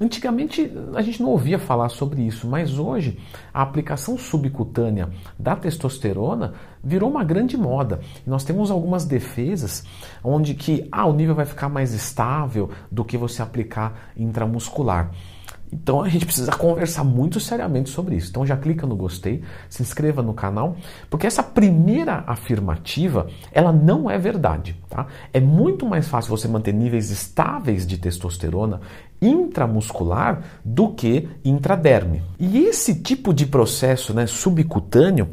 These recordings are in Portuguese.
Antigamente a gente não ouvia falar sobre isso, mas hoje a aplicação subcutânea da testosterona virou uma grande moda. Nós temos algumas defesas onde que ah, o nível vai ficar mais estável do que você aplicar intramuscular. Então a gente precisa conversar muito seriamente sobre isso. Então já clica no gostei, se inscreva no canal, porque essa primeira afirmativa, ela não é verdade, tá? É muito mais fácil você manter níveis estáveis de testosterona intramuscular do que intraderme. E esse tipo de processo né, subcutâneo,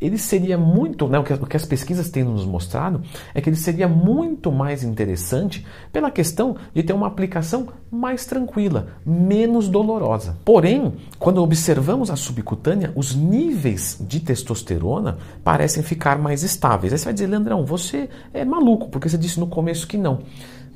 ele seria muito, né, o, que, o que as pesquisas têm nos mostrado é que ele seria muito mais interessante pela questão de ter uma aplicação mais tranquila, menos dolorosa. Porém, quando observamos a subcutânea, os níveis de testosterona parecem ficar mais estáveis. Aí você vai dizer, Leandrão, você é maluco, porque você disse no começo que não.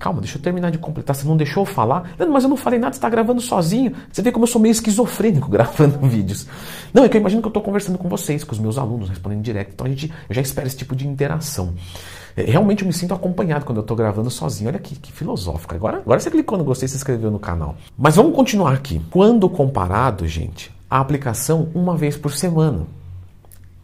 Calma, deixa eu terminar de completar. Você não deixou eu falar? Mas eu não falei nada, você está gravando sozinho. Você vê como eu sou meio esquizofrênico gravando vídeos. Não, é que eu imagino que eu estou conversando com vocês, com os meus alunos, respondendo direto. Então a gente, eu já espero esse tipo de interação. É, realmente eu me sinto acompanhado quando eu estou gravando sozinho. Olha que, que filosófico. Agora, agora você clicou no gostei e se inscreveu no canal. Mas vamos continuar aqui. Quando comparado, gente, a aplicação uma vez por semana.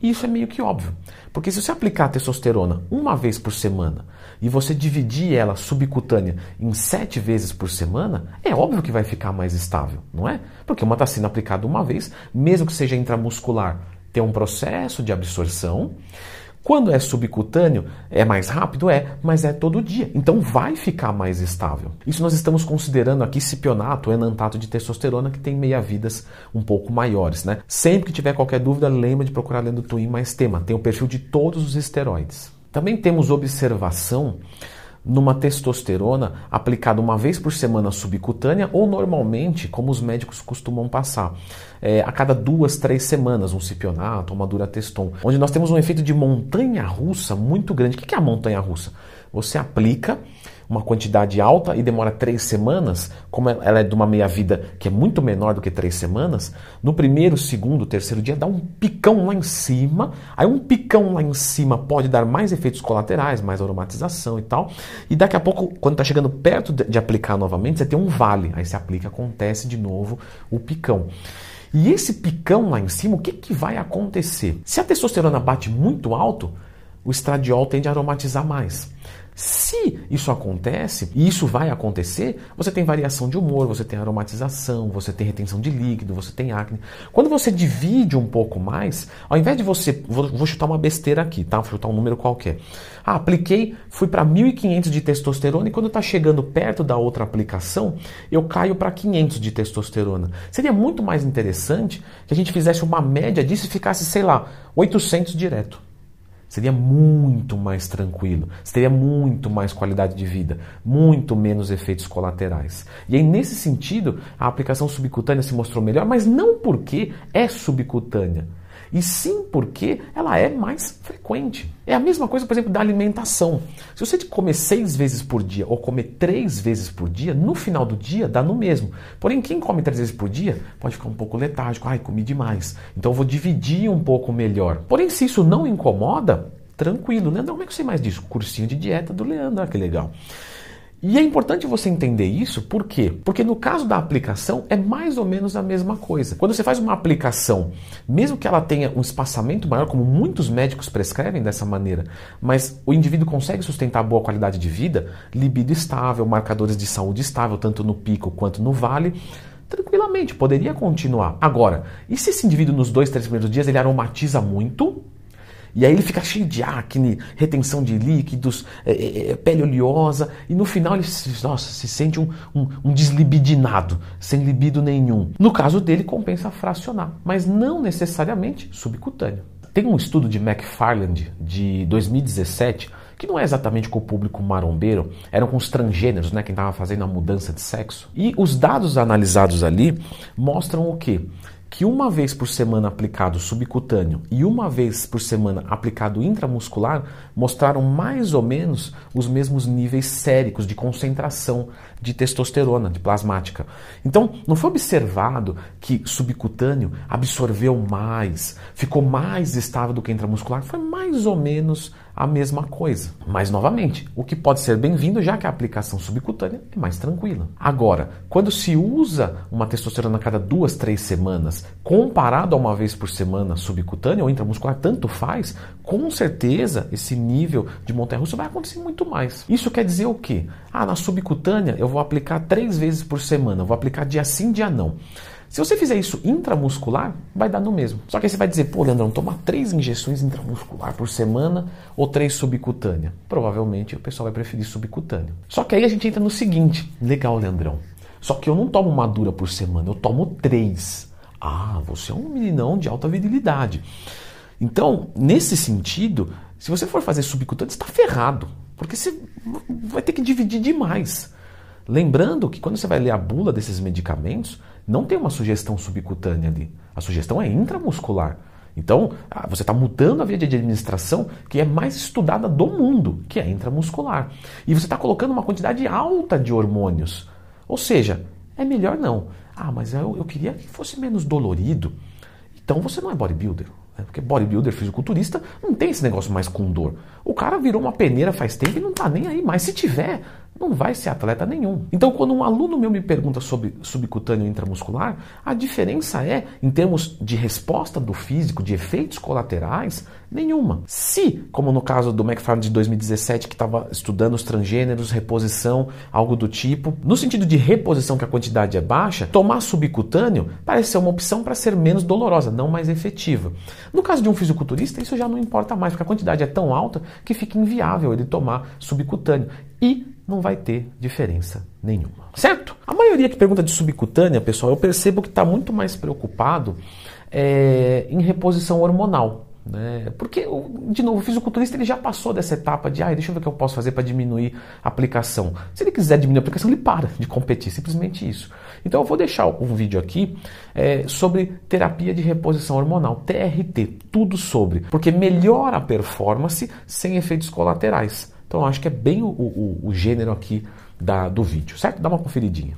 Isso é meio que óbvio. Porque se você aplicar a testosterona uma vez por semana e você dividir ela subcutânea em sete vezes por semana, é óbvio que vai ficar mais estável, não é? Porque uma está sendo aplicada uma vez, mesmo que seja intramuscular, tem um processo de absorção. Quando é subcutâneo, é mais rápido? É, mas é todo dia. Então vai ficar mais estável. Isso nós estamos considerando aqui cipionato, enantato de testosterona, que tem meia-vidas um pouco maiores. Né? Sempre que tiver qualquer dúvida, lembra de procurar lendo Twin mais tema. Tem o perfil de todos os esteroides. Também temos observação numa testosterona aplicada uma vez por semana subcutânea ou normalmente, como os médicos costumam passar, é, a cada duas, três semanas, um cipionato, uma durateston, onde nós temos um efeito de montanha russa muito grande. O que é a montanha russa? Você aplica uma quantidade alta e demora três semanas, como ela é de uma meia-vida que é muito menor do que três semanas, no primeiro, segundo, terceiro dia dá um picão lá em cima. Aí um picão lá em cima pode dar mais efeitos colaterais, mais aromatização e tal. E daqui a pouco, quando está chegando perto de aplicar novamente, você tem um vale. Aí você aplica, acontece de novo o picão. E esse picão lá em cima, o que, que vai acontecer? Se a testosterona bate muito alto, o estradiol tende a aromatizar mais. Se isso acontece, e isso vai acontecer, você tem variação de humor, você tem aromatização, você tem retenção de líquido, você tem acne. Quando você divide um pouco mais, ao invés de você. Vou, vou chutar uma besteira aqui, tá? Vou chutar um número qualquer. Ah, apliquei, fui para 1.500 de testosterona e quando está chegando perto da outra aplicação, eu caio para 500 de testosterona. Seria muito mais interessante que a gente fizesse uma média disso e ficasse, sei lá, 800 direto. Seria muito mais tranquilo, teria muito mais qualidade de vida, muito menos efeitos colaterais. E aí, nesse sentido, a aplicação subcutânea se mostrou melhor, mas não porque é subcutânea, e sim porque ela é mais frequente. É a mesma coisa, por exemplo, da alimentação. Se você comer seis vezes por dia ou comer três vezes por dia, no final do dia dá no mesmo. Porém, quem come três vezes por dia pode ficar um pouco letárgico. Ai, comi demais. Então eu vou dividir um pouco melhor. Porém, se isso não incomoda, tranquilo. Leandro, como é que você mais disso? Cursinho de dieta do Leandro, ah, que legal. E é importante você entender isso, por quê? Porque no caso da aplicação é mais ou menos a mesma coisa. Quando você faz uma aplicação, mesmo que ela tenha um espaçamento maior, como muitos médicos prescrevem dessa maneira, mas o indivíduo consegue sustentar boa qualidade de vida, libido estável, marcadores de saúde estável, tanto no pico quanto no vale, tranquilamente, poderia continuar. Agora, e se esse indivíduo nos dois, três primeiros dias ele aromatiza muito, e aí ele fica cheio de acne, retenção de líquidos, é, é, é pele oleosa, e no final ele nossa, se sente um, um, um deslibidinado, sem libido nenhum. No caso dele, compensa fracionar, mas não necessariamente subcutâneo. Tem um estudo de McFarland de 2017 que não é exatamente com o público marombeiro, eram com os transgêneros, né, quem estava fazendo a mudança de sexo. E os dados analisados ali mostram o quê? Que uma vez por semana aplicado subcutâneo e uma vez por semana aplicado intramuscular mostraram mais ou menos os mesmos níveis séricos de concentração de testosterona, de plasmática. Então, não foi observado que subcutâneo absorveu mais, ficou mais estável do que intramuscular, foi mais ou menos a mesma coisa. Mas, novamente, o que pode ser bem-vindo, já que a aplicação subcutânea é mais tranquila. Agora, quando se usa uma testosterona a cada duas, três semanas, comparado a uma vez por semana subcutânea ou intramuscular, tanto faz, com certeza esse nível de montanha-russa vai acontecer muito mais. Isso quer dizer o quê? Ah, na subcutânea eu vou aplicar três vezes por semana, vou aplicar dia sim, dia não. Se você fizer isso intramuscular, vai dar no mesmo. Só que aí você vai dizer, pô, Leandrão, tomar três injeções intramuscular por semana ou três subcutânea? Provavelmente o pessoal vai preferir subcutânea. Só que aí a gente entra no seguinte: legal, Leandrão. Só que eu não tomo uma dura por semana, eu tomo três. Ah, você é um meninão de alta virilidade. Então, nesse sentido, se você for fazer subcutânea, está ferrado. Porque você vai ter que dividir demais. Lembrando que quando você vai ler a bula desses medicamentos, não tem uma sugestão subcutânea ali. A sugestão é intramuscular. Então, ah, você está mudando a via de administração que é mais estudada do mundo, que é intramuscular. E você está colocando uma quantidade alta de hormônios. Ou seja, é melhor não. Ah, mas eu, eu queria que fosse menos dolorido. Então você não é bodybuilder. Né? Porque bodybuilder, fisiculturista, não tem esse negócio mais com dor. O cara virou uma peneira faz tempo e não está nem aí mais. Se tiver, não vai ser atleta nenhum. Então, quando um aluno meu me pergunta sobre subcutâneo intramuscular, a diferença é, em termos de resposta do físico, de efeitos colaterais, nenhuma. Se, como no caso do McFarland de 2017, que estava estudando os transgêneros, reposição, algo do tipo, no sentido de reposição que a quantidade é baixa, tomar subcutâneo parece ser uma opção para ser menos dolorosa, não mais efetiva. No caso de um fisiculturista, isso já não importa mais, porque a quantidade é tão alta que fica inviável ele tomar subcutâneo. E não vai ter diferença nenhuma. Certo? A maioria que pergunta de subcutânea, pessoal, eu percebo que está muito mais preocupado é, em reposição hormonal. Né? Porque, de novo, o fisiculturista ele já passou dessa etapa de ah, deixa eu ver o que eu posso fazer para diminuir a aplicação. Se ele quiser diminuir a aplicação, ele para de competir, simplesmente isso. Então eu vou deixar um vídeo aqui é, sobre terapia de reposição hormonal, TRT, tudo sobre, porque melhora a performance sem efeitos colaterais. Então acho que é bem o, o, o gênero aqui da, do vídeo, certo? Dá uma conferidinha.